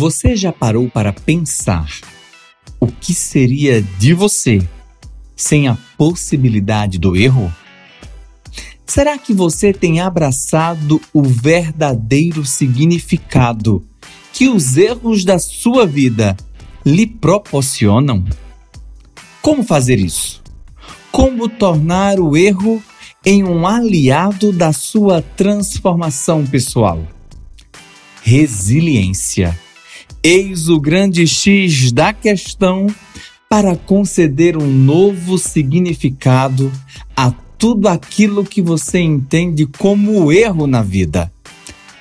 Você já parou para pensar o que seria de você sem a possibilidade do erro? Será que você tem abraçado o verdadeiro significado que os erros da sua vida lhe proporcionam? Como fazer isso? Como tornar o erro em um aliado da sua transformação pessoal? Resiliência. Eis o grande X da questão para conceder um novo significado a tudo aquilo que você entende como erro na vida.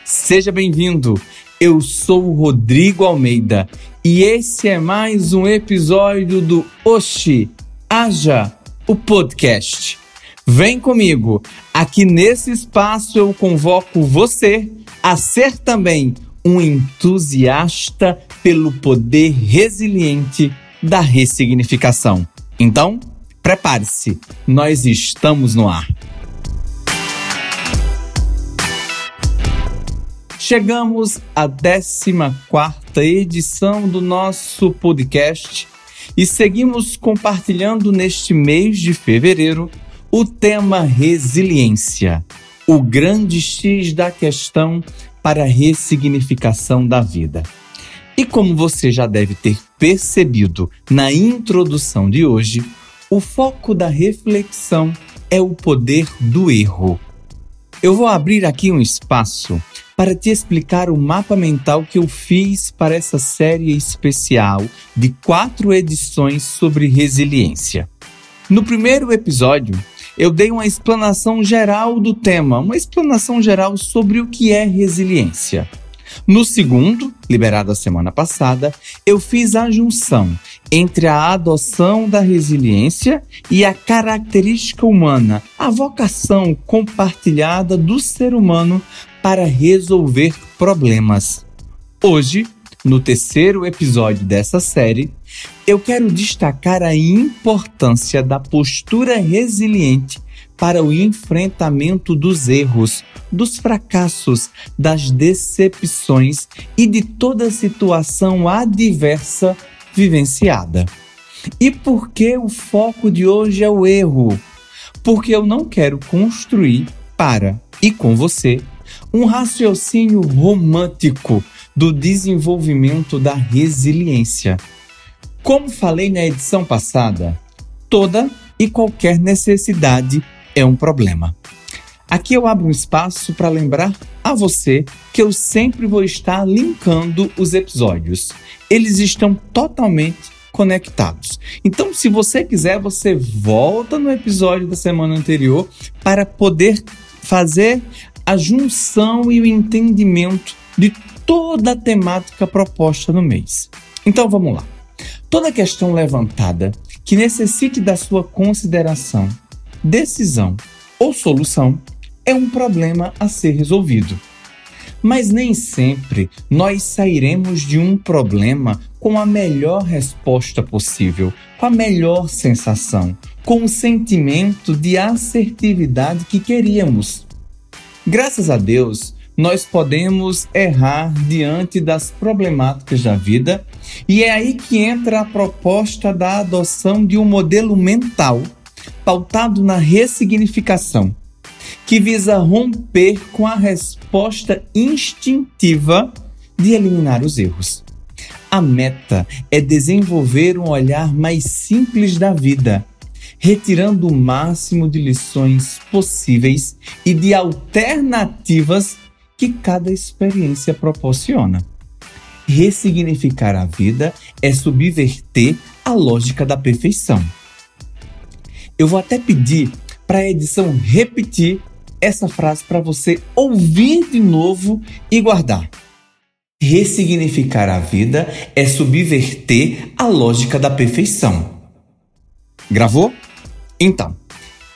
Seja bem-vindo. Eu sou Rodrigo Almeida e esse é mais um episódio do Oxi Haja, o podcast. Vem comigo. Aqui nesse espaço eu convoco você a ser também um entusiasta pelo poder resiliente da ressignificação. Então, prepare-se, nós estamos no ar. Chegamos à 14 edição do nosso podcast e seguimos compartilhando neste mês de fevereiro o tema resiliência, o grande X da questão para a ressignificação da vida. E como você já deve ter percebido na introdução de hoje, o foco da reflexão é o poder do erro. Eu vou abrir aqui um espaço para te explicar o mapa mental que eu fiz para essa série especial de quatro edições sobre resiliência. No primeiro episódio, eu dei uma explanação geral do tema, uma explanação geral sobre o que é resiliência. No segundo, liberado a semana passada, eu fiz a junção entre a adoção da resiliência e a característica humana, a vocação compartilhada do ser humano para resolver problemas. Hoje, no terceiro episódio dessa série, eu quero destacar a importância da postura resiliente para o enfrentamento dos erros, dos fracassos, das decepções e de toda situação adversa vivenciada. E por que o foco de hoje é o erro? Porque eu não quero construir para e com você um raciocínio romântico do desenvolvimento da resiliência. Como falei na edição passada, toda e qualquer necessidade é um problema. Aqui eu abro um espaço para lembrar a você que eu sempre vou estar linkando os episódios. Eles estão totalmente conectados. Então, se você quiser, você volta no episódio da semana anterior para poder fazer a junção e o entendimento de toda a temática proposta no mês. Então vamos lá. Toda questão levantada que necessite da sua consideração, decisão ou solução é um problema a ser resolvido. Mas nem sempre nós sairemos de um problema com a melhor resposta possível, com a melhor sensação, com o sentimento de assertividade que queríamos. Graças a Deus, nós podemos errar diante das problemáticas da vida, e é aí que entra a proposta da adoção de um modelo mental pautado na ressignificação, que visa romper com a resposta instintiva de eliminar os erros. A meta é desenvolver um olhar mais simples da vida, retirando o máximo de lições possíveis e de alternativas que cada experiência proporciona. Ressignificar a vida é subverter a lógica da perfeição. Eu vou até pedir para a edição repetir essa frase para você ouvir de novo e guardar. Ressignificar a vida é subverter a lógica da perfeição. Gravou? Então,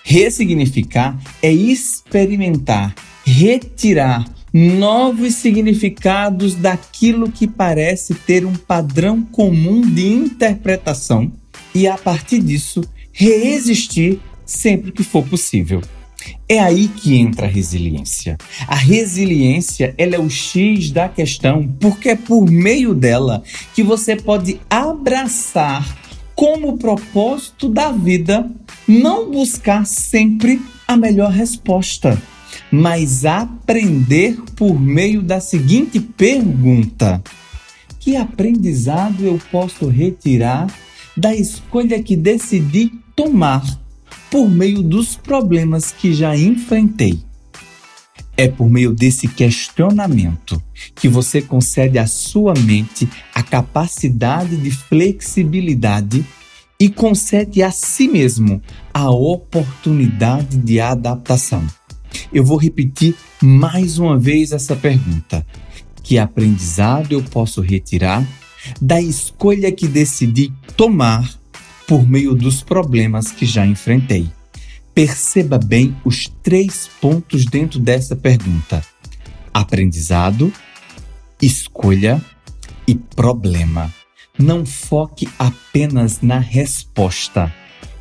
ressignificar é experimentar, retirar novos significados daquilo que parece ter um padrão comum de interpretação e, a partir disso, reexistir sempre que for possível. É aí que entra a resiliência. A resiliência, ela é o X da questão, porque é por meio dela que você pode abraçar como propósito da vida não buscar sempre a melhor resposta, mas aprender por meio da seguinte pergunta: que aprendizado eu posso retirar da escolha que decidi tomar por meio dos problemas que já enfrentei? É por meio desse questionamento que você concede à sua mente a capacidade de flexibilidade e concede a si mesmo a oportunidade de adaptação. Eu vou repetir mais uma vez essa pergunta: que aprendizado eu posso retirar da escolha que decidi tomar por meio dos problemas que já enfrentei? Perceba bem os três pontos dentro dessa pergunta: aprendizado, escolha e problema. Não foque apenas na resposta.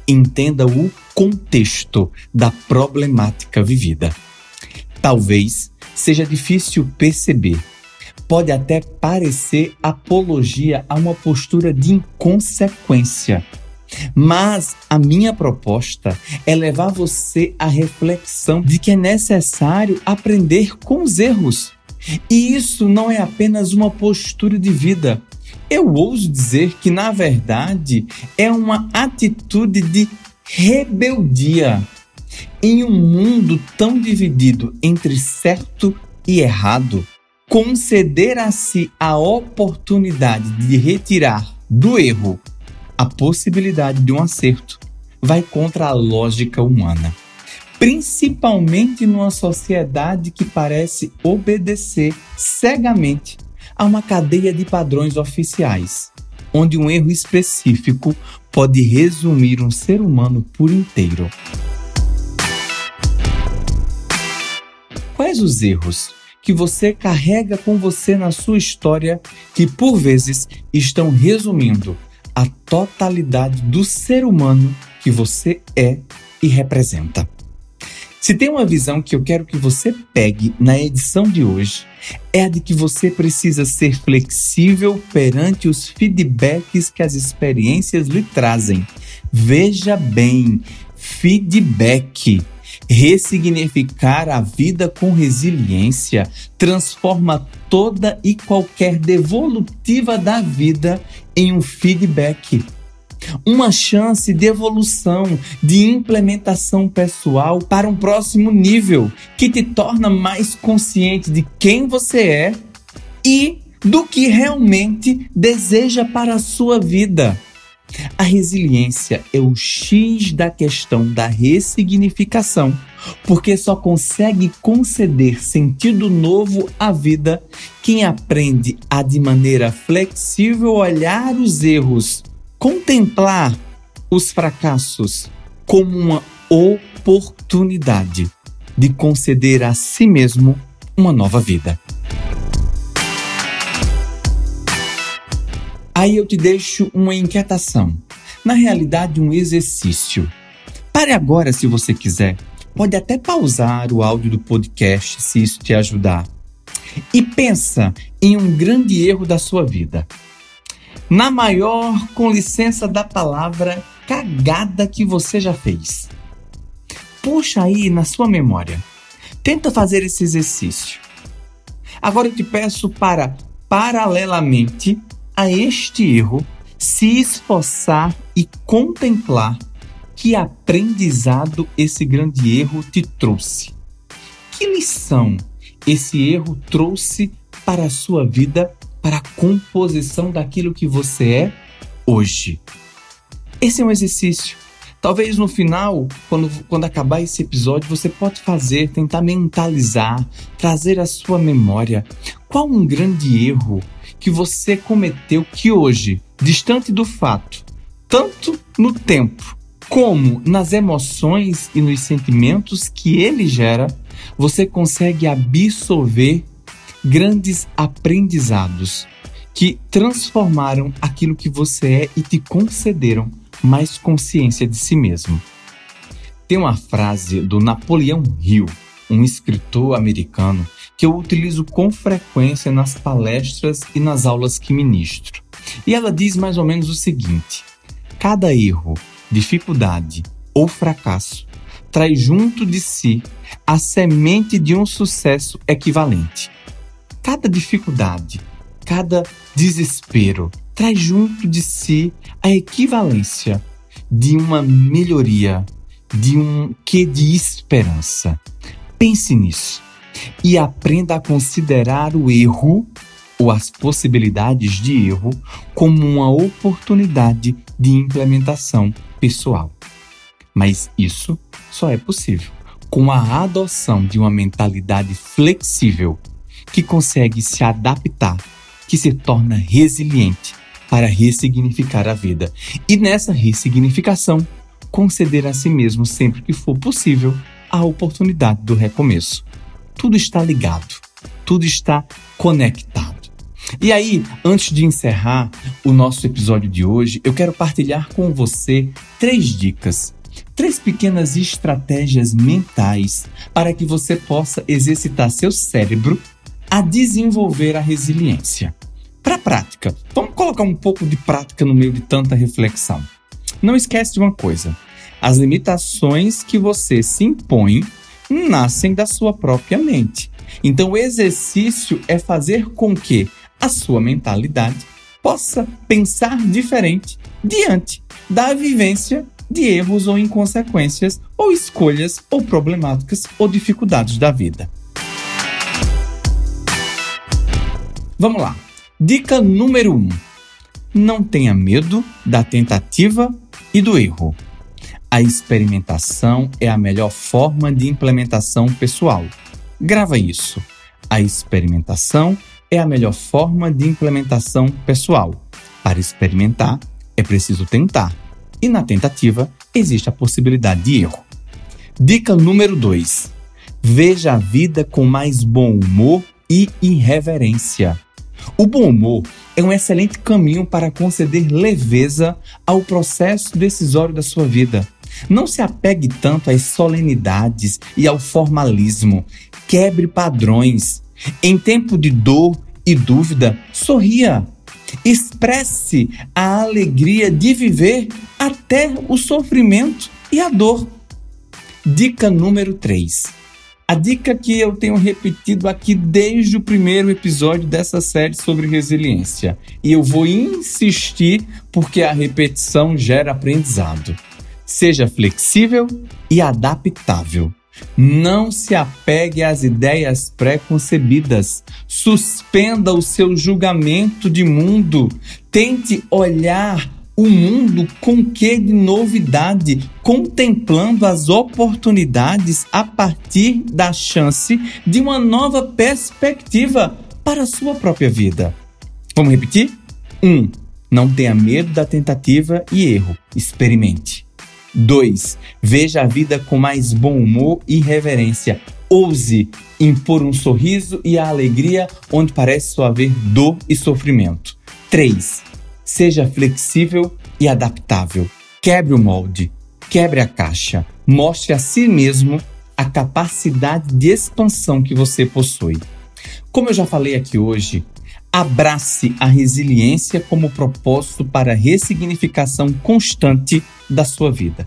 Entenda o contexto da problemática vivida. Talvez seja difícil perceber. Pode até parecer apologia a uma postura de inconsequência mas a minha proposta é levar você à reflexão de que é necessário aprender com os erros. E isso não é apenas uma postura de vida. Eu ouso dizer que, na verdade, é uma atitude de rebeldia. Em um mundo tão dividido entre certo e errado, conceder a si a oportunidade de retirar do erro a possibilidade de um acerto vai contra a lógica humana, principalmente numa sociedade que parece obedecer cegamente a uma cadeia de padrões oficiais, onde um erro específico pode resumir um ser humano por inteiro. Quais os erros que você carrega com você na sua história que por vezes estão resumindo a totalidade do ser humano que você é e representa. Se tem uma visão que eu quero que você pegue na edição de hoje, é a de que você precisa ser flexível perante os feedbacks que as experiências lhe trazem. Veja bem, feedback. Ressignificar a vida com resiliência transforma toda e qualquer devolutiva da vida em um feedback. Uma chance de evolução, de implementação pessoal para um próximo nível que te torna mais consciente de quem você é e do que realmente deseja para a sua vida. A resiliência é o X da questão da ressignificação, porque só consegue conceder sentido novo à vida quem aprende a, de maneira flexível, olhar os erros, contemplar os fracassos como uma oportunidade de conceder a si mesmo uma nova vida. Aí eu te deixo uma inquietação. Na realidade, um exercício. Pare agora se você quiser. Pode até pausar o áudio do podcast se isso te ajudar. E pensa em um grande erro da sua vida. Na maior, com licença da palavra, cagada que você já fez. Puxa aí na sua memória. Tenta fazer esse exercício. Agora eu te peço para, paralelamente, a este erro, se esforçar e contemplar que aprendizado esse grande erro te trouxe. Que lição esse erro trouxe para a sua vida, para a composição daquilo que você é hoje? Esse é um exercício. Talvez no final, quando, quando acabar esse episódio, você pode fazer, tentar mentalizar, trazer à sua memória qual um grande erro que você cometeu que hoje, distante do fato, tanto no tempo como nas emoções e nos sentimentos que ele gera, você consegue absorver grandes aprendizados que transformaram aquilo que você é e te concederam mais consciência de si mesmo. Tem uma frase do Napoleão Hill, um escritor americano, que eu utilizo com frequência nas palestras e nas aulas que ministro. E ela diz mais ou menos o seguinte: cada erro, dificuldade ou fracasso traz junto de si a semente de um sucesso equivalente. Cada dificuldade, cada desespero traz junto de si a equivalência de uma melhoria, de um que de esperança. Pense nisso e aprenda a considerar o erro ou as possibilidades de erro como uma oportunidade de implementação pessoal. Mas isso só é possível com a adoção de uma mentalidade flexível que consegue se adaptar, que se torna resiliente para ressignificar a vida. E nessa ressignificação, conceder a si mesmo sempre que for possível a oportunidade do recomeço. Tudo está ligado, tudo está conectado. E aí, antes de encerrar o nosso episódio de hoje, eu quero partilhar com você três dicas três pequenas estratégias mentais para que você possa exercitar seu cérebro a desenvolver a resiliência. Para a prática, vamos colocar um pouco de prática no meio de tanta reflexão. Não esquece de uma coisa: as limitações que você se impõe nascem da sua própria mente. Então, o exercício é fazer com que a sua mentalidade possa pensar diferente diante da vivência de erros ou inconsequências, ou escolhas, ou problemáticas ou dificuldades da vida. Vamos lá. Dica número 1. Um. Não tenha medo da tentativa e do erro. A experimentação é a melhor forma de implementação pessoal. Grava isso. A experimentação é a melhor forma de implementação pessoal. Para experimentar, é preciso tentar e na tentativa existe a possibilidade de erro. Dica número 2: veja a vida com mais bom humor e irreverência. O bom humor é um excelente caminho para conceder leveza ao processo decisório da sua vida. Não se apegue tanto às solenidades e ao formalismo. Quebre padrões. Em tempo de dor e dúvida, sorria. Expresse a alegria de viver até o sofrimento e a dor. Dica número 3. A dica que eu tenho repetido aqui desde o primeiro episódio dessa série sobre resiliência. E eu vou insistir porque a repetição gera aprendizado. Seja flexível e adaptável. Não se apegue às ideias pré-concebidas. Suspenda o seu julgamento de mundo. Tente olhar o mundo com que de novidade, contemplando as oportunidades a partir da chance de uma nova perspectiva para a sua própria vida. Vamos repetir? 1. Um, não tenha medo da tentativa e erro. Experimente. 2. Veja a vida com mais bom humor e reverência. Ouse impor um sorriso e a alegria onde parece só haver dor e sofrimento. 3. Seja flexível e adaptável. Quebre o molde, quebre a caixa. Mostre a si mesmo a capacidade de expansão que você possui. Como eu já falei aqui hoje, abrace a resiliência como propósito para a ressignificação constante da sua vida.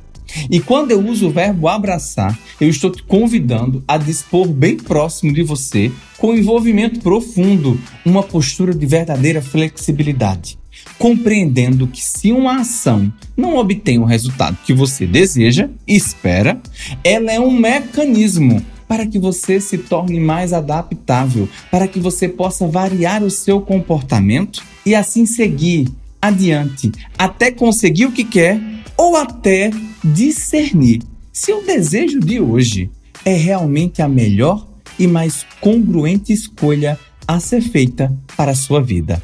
E quando eu uso o verbo abraçar, eu estou te convidando a dispor bem próximo de você, com envolvimento profundo, uma postura de verdadeira flexibilidade, compreendendo que se uma ação não obtém o resultado que você deseja e espera, ela é um mecanismo para que você se torne mais adaptável, para que você possa variar o seu comportamento e assim seguir adiante até conseguir o que quer ou até discernir se o desejo de hoje é realmente a melhor e mais congruente escolha a ser feita para a sua vida.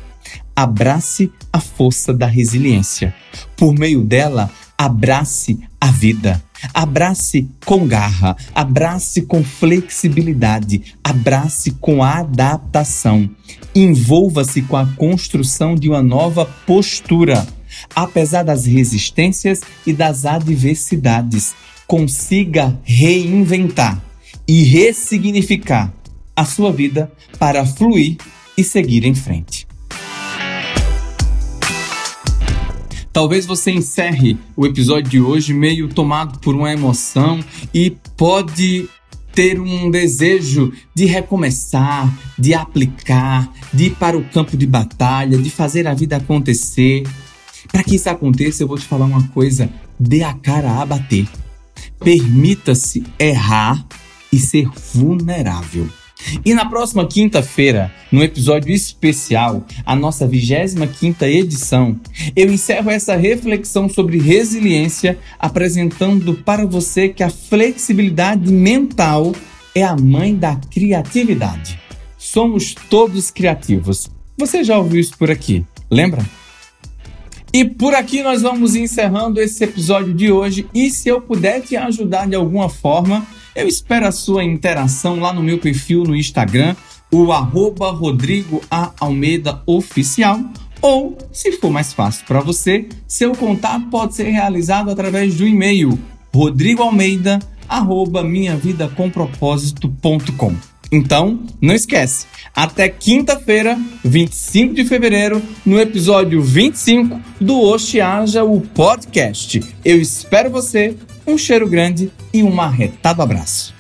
Abrace a força da resiliência. Por meio dela, abrace a vida. Abrace com garra, abrace com flexibilidade, abrace com adaptação. Envolva-se com a construção de uma nova postura, apesar das resistências e das adversidades. consiga reinventar e ressignificar a sua vida para fluir e seguir em frente. Talvez você encerre o episódio de hoje meio tomado por uma emoção e pode ter um desejo de recomeçar, de aplicar, de ir para o campo de batalha, de fazer a vida acontecer. Para que isso aconteça, eu vou te falar uma coisa: dê a cara a bater. Permita-se errar e ser vulnerável. E na próxima quinta-feira, no episódio especial, a nossa 25 edição, eu encerro essa reflexão sobre resiliência apresentando para você que a flexibilidade mental é a mãe da criatividade. Somos todos criativos. Você já ouviu isso por aqui, lembra? E por aqui nós vamos encerrando esse episódio de hoje. E se eu puder te ajudar de alguma forma, eu espero a sua interação lá no meu perfil no Instagram, o arroba Rodrigo A. Almeida Oficial. Ou, se for mais fácil para você, seu contato pode ser realizado através do e-mail rodrigoalmeida@minhavidacompropósito.com. Então, não esquece. Até quinta-feira, 25 de fevereiro, no episódio 25 do Oxiaja, o podcast. Eu espero você, um cheiro grande e um marretado abraço.